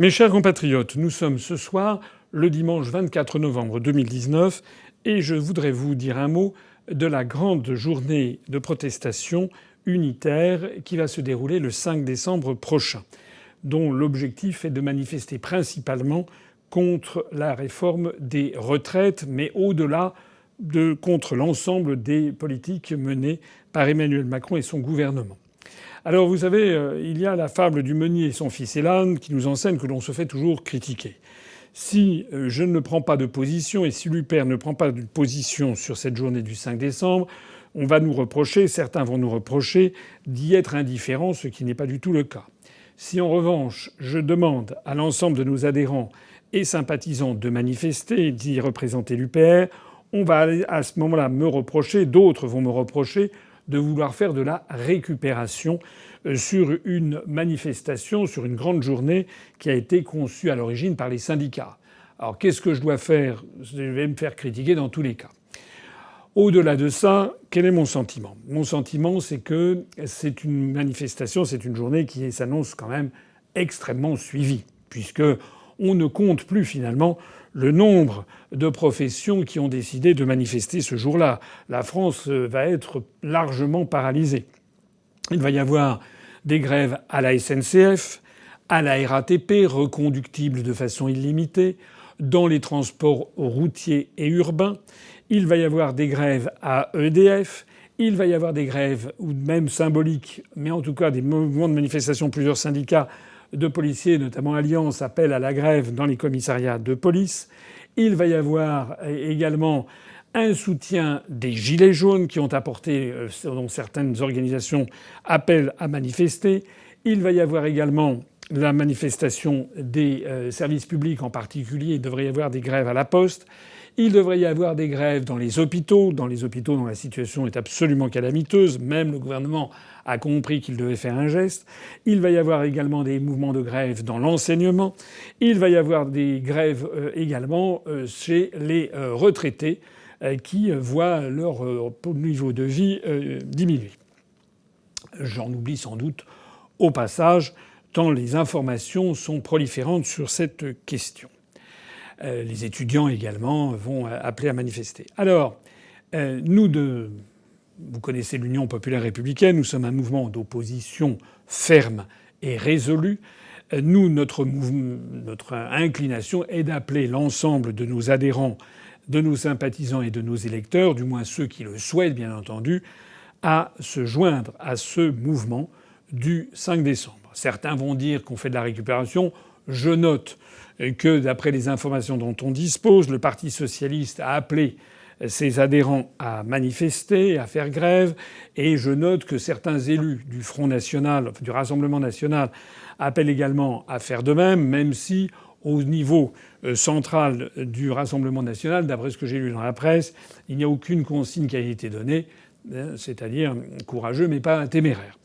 Mes chers compatriotes, nous sommes ce soir le dimanche 24 novembre 2019 et je voudrais vous dire un mot de la grande journée de protestation unitaire qui va se dérouler le 5 décembre prochain, dont l'objectif est de manifester principalement contre la réforme des retraites, mais au-delà de contre l'ensemble des politiques menées par Emmanuel Macron et son gouvernement. Alors vous savez, euh, il y a la fable du meunier et son fils Elan qui nous enseigne que l'on se fait toujours critiquer. Si euh, je ne prends pas de position et si l'UPR ne prend pas de position sur cette journée du 5 décembre, on va nous reprocher, certains vont nous reprocher d'y être indifférents, ce qui n'est pas du tout le cas. Si en revanche je demande à l'ensemble de nos adhérents et sympathisants de manifester, d'y représenter l'UPR, on va à ce moment-là me reprocher, d'autres vont me reprocher de vouloir faire de la récupération euh, sur une manifestation, sur une grande journée qui a été conçue à l'origine par les syndicats. Alors qu'est-ce que je dois faire? Je vais me faire critiquer dans tous les cas. Au-delà de ça, quel est mon sentiment? Mon sentiment, c'est que c'est une manifestation, c'est une journée qui s'annonce quand même extrêmement suivie, puisque on ne compte plus finalement le nombre de professions qui ont décidé de manifester ce jour-là. La France euh, va être largement paralysée. Il va y avoir des grèves à la SNCF, à la RATP, reconductibles de façon illimitée, dans les transports routiers et urbains. Il va y avoir des grèves à EDF. Il va y avoir des grèves, ou même symboliques, mais en tout cas des mouvements de manifestation, plusieurs syndicats de policiers, notamment Alliance, appellent à la grève dans les commissariats de police. Il va y avoir également un soutien des Gilets jaunes qui ont apporté, euh, dont certaines organisations appellent à manifester. Il va y avoir également la manifestation des euh, services publics en particulier. Il devrait y avoir des grèves à la poste. Il devrait y avoir des grèves dans les hôpitaux, dans les hôpitaux dont la situation est absolument calamiteuse. Même le gouvernement a compris qu'il devait faire un geste. Il va y avoir également des mouvements de grève dans l'enseignement. Il va y avoir des grèves euh, également euh, chez les euh, retraités qui voient leur niveau de vie diminuer. J'en oublie sans doute au passage tant les informations sont proliférantes sur cette question. Euh, les étudiants également vont appeler à manifester. Alors, euh, nous, de, vous connaissez l'Union populaire républicaine, nous sommes un mouvement d'opposition ferme et résolu. Euh, nous, notre, notre inclination est d'appeler l'ensemble de nos adhérents, de nos sympathisants et de nos électeurs, du moins ceux qui le souhaitent bien entendu, à se joindre à ce mouvement du 5 décembre. Certains vont dire qu'on fait de la récupération. Je note que, d'après les informations dont on dispose, le Parti socialiste a appelé ses adhérents à manifester, à faire grève, et je note que certains élus du Front national, du Rassemblement national, appellent également à faire de même, même si au niveau euh, central du Rassemblement national, d'après ce que j'ai lu dans la presse, il n'y a aucune consigne qui a été donnée, hein, c'est-à-dire courageux mais pas téméraire.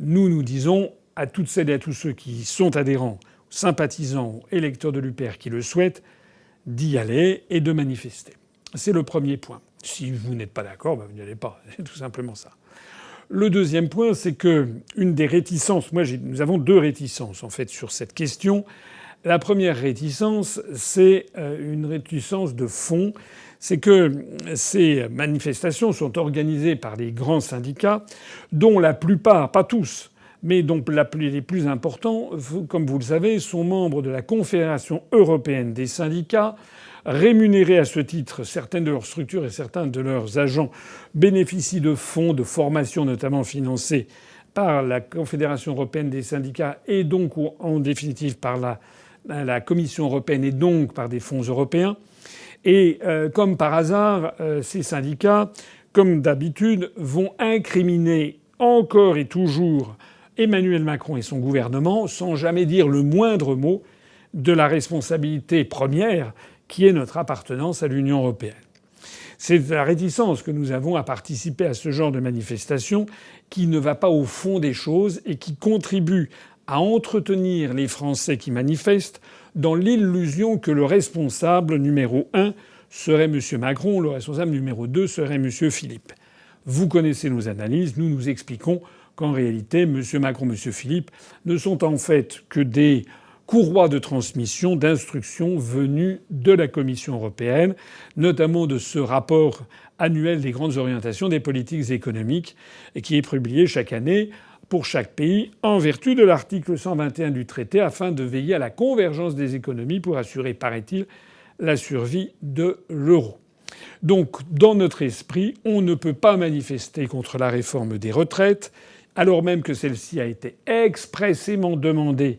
Nous, nous disons à toutes celles et à tous ceux qui sont adhérents sympathisants, électeurs de l'UPR qui le souhaitent, d'y aller et de manifester. C'est le premier point. Si vous n'êtes pas d'accord, ben vous n'y allez pas. C'est tout simplement ça. Le deuxième point, c'est que une des réticences, moi, nous avons deux réticences en fait sur cette question. La première réticence, c'est euh, une réticence de fond, c'est que ces manifestations sont organisées par les grands syndicats, dont la plupart, pas tous, mais dont les plus importants, comme vous le savez, sont membres de la Confédération européenne des syndicats, rémunérés à ce titre. Certaines de leurs structures et certains de leurs agents bénéficient de fonds de formation, notamment financés par la Confédération européenne des syndicats et donc en définitive par la, la Commission européenne et donc par des fonds européens. Et euh, comme par hasard, euh, ces syndicats, comme d'habitude, vont incriminer encore et toujours Emmanuel Macron et son gouvernement sans jamais dire le moindre mot de la responsabilité première qui est notre appartenance à l'Union européenne. C'est la réticence que nous avons à participer à ce genre de manifestation qui ne va pas au fond des choses et qui contribue à entretenir les Français qui manifestent dans l'illusion que le responsable numéro un serait M. Macron, le responsable numéro deux serait M. Philippe. Vous connaissez nos analyses, nous nous expliquons qu'en réalité, M. Macron, M. Philippe ne sont en fait que des courroie de transmission d'instructions venues de la Commission européenne, notamment de ce rapport annuel des grandes orientations des politiques économiques, qui est publié chaque année pour chaque pays en vertu de l'article 121 du traité afin de veiller à la convergence des économies pour assurer, paraît-il, la survie de l'euro. Donc, dans notre esprit, on ne peut pas manifester contre la réforme des retraites, alors même que celle-ci a été expressément demandée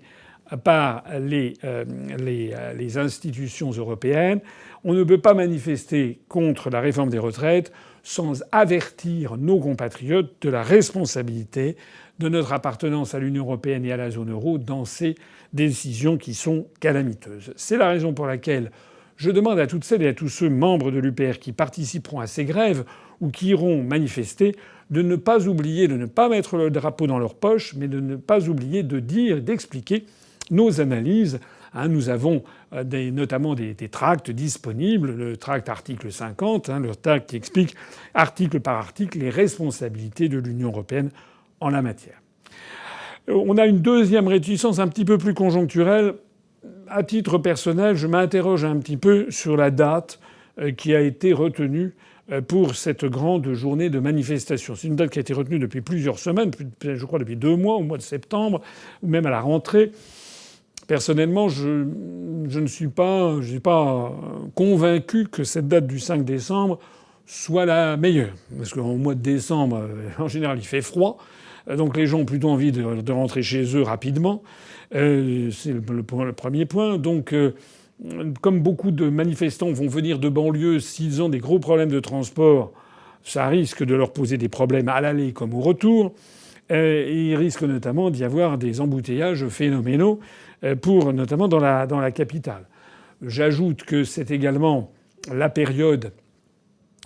par les, euh, euh, les, institutions européennes. On ne peut pas manifester contre la réforme des retraites sans avertir nos compatriotes de la responsabilité de notre appartenance à l'Union européenne et à la zone euro dans ces décisions qui sont calamiteuses. C'est la raison pour laquelle je demande à toutes celles et à tous ceux membres de l'UPR qui participeront à ces grèves ou qui iront manifester de ne pas oublier, de ne pas mettre le drapeau dans leur poche, mais de ne pas oublier de dire, d'expliquer nos analyses. Hein, nous avons euh, notamment des, tracts disponibles, le tract article 50, hein, le tract qui explique article par article les responsabilités de l'Union européenne en la matière. Euh, on a une deuxième réticence un petit peu plus conjoncturelle. À titre personnel, je m'interroge un petit peu sur la date euh, qui a été retenue pour cette grande journée de manifestation. C'est une date qui a été retenue depuis plusieurs semaines, je crois depuis deux mois, au mois de septembre, ou même à la rentrée. Personnellement, je, ne suis pas, pas convaincu que cette date du 5 décembre soit la meilleure. Parce qu'au mois de décembre, euh, en général, il fait froid. Donc les gens ont plutôt envie de, rentrer chez eux rapidement. Euh, c'est le, premier point. Donc, euh, comme beaucoup de manifestants vont venir de banlieue, s'ils ont des gros problèmes de transport, ça risque de leur poser des problèmes à l'aller comme au retour. il risque notamment d'y avoir des embouteillages phénoménaux euh, pour notamment dans la, dans la capitale. J'ajoute que c'est également la période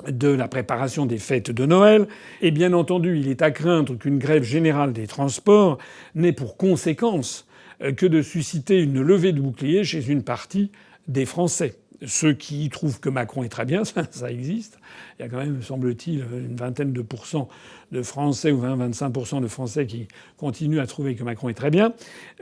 de la préparation des fêtes de Noël. Et bien entendu, il est à craindre qu'une grève générale des transports n'ait pour conséquence euh, que de susciter une levée de bouclier chez une partie des Français ceux qui trouvent que Macron est très bien, ça, existe. Il y a quand même, semble-t-il, une vingtaine de pourcents de Français ou 20-25% de Français qui continuent à trouver que Macron est très bien.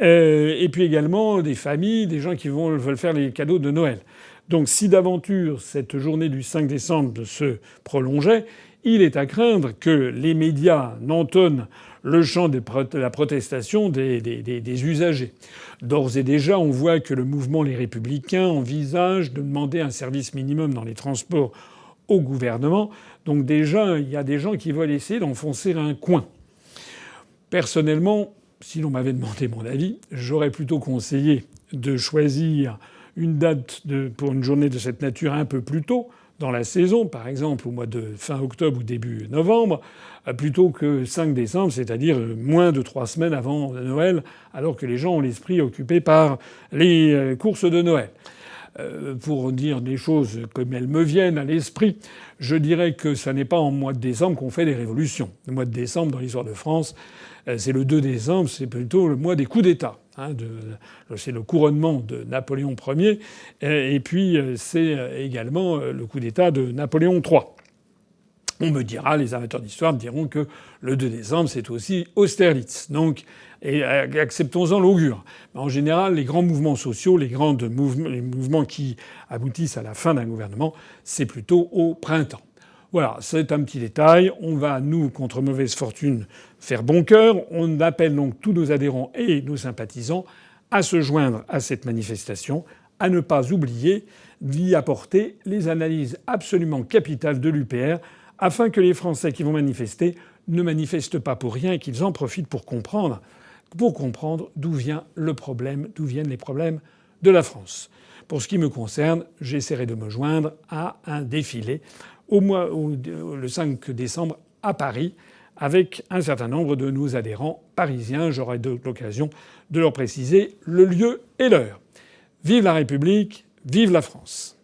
Euh, et puis également des familles, des gens qui vont, veulent faire les cadeaux de Noël. Donc si d'aventure cette journée du 5 décembre se prolongeait, il est à craindre que les médias n'entonnent le chant de la protestation des, usagers. D'ores et déjà, on voit que le mouvement Les Républicains envisage de demander un service minimum dans les transports au gouvernement. Donc déjà, il y a des gens qui veulent essayer d'enfoncer un coin. Personnellement, si l'on m'avait demandé mon avis, j'aurais plutôt conseillé de choisir une date pour une journée de cette nature un peu plus tôt, dans la saison, par exemple au mois de fin octobre ou début novembre, euh, plutôt que 5 décembre, c'est-à-dire euh, moins de trois semaines avant Noël, alors que les gens ont l'esprit occupé par les euh, courses de Noël. Pour dire des choses comme elles me viennent à l'esprit, je dirais que ce n'est pas en mois de décembre qu'on fait des révolutions. Le mois de décembre, dans l'histoire de France, c'est le 2 décembre, c'est plutôt le mois des coups d'État. Hein, c'est le couronnement de Napoléon Ier, et puis euh, c'est euh, également euh, le coup d'État de Napoléon III. On me dira, les amateurs d'histoire me diront que le 2 décembre, c'est aussi Austerlitz. Donc, acceptons-en l'augure. En général, les grands mouvements sociaux, les grands mouvements qui aboutissent à la fin d'un gouvernement, c'est plutôt au printemps. Voilà, c'est un petit détail. On va, nous, contre mauvaise fortune, faire bon cœur. On appelle donc tous nos adhérents et nos sympathisants à se joindre à cette manifestation, à ne pas oublier d'y apporter les analyses absolument capitales de l'UPR, afin que les Français qui vont manifester ne manifestent pas pour rien et qu'ils en profitent pour comprendre, pour comprendre d'où vient le problème, d'où viennent les problèmes de la France. Pour ce qui me concerne, j'essaierai de me joindre à un défilé au mois, le 5 décembre à Paris avec un certain nombre de nos adhérents parisiens. J'aurai l'occasion de leur préciser le lieu et l'heure. Vive la République, vive la France.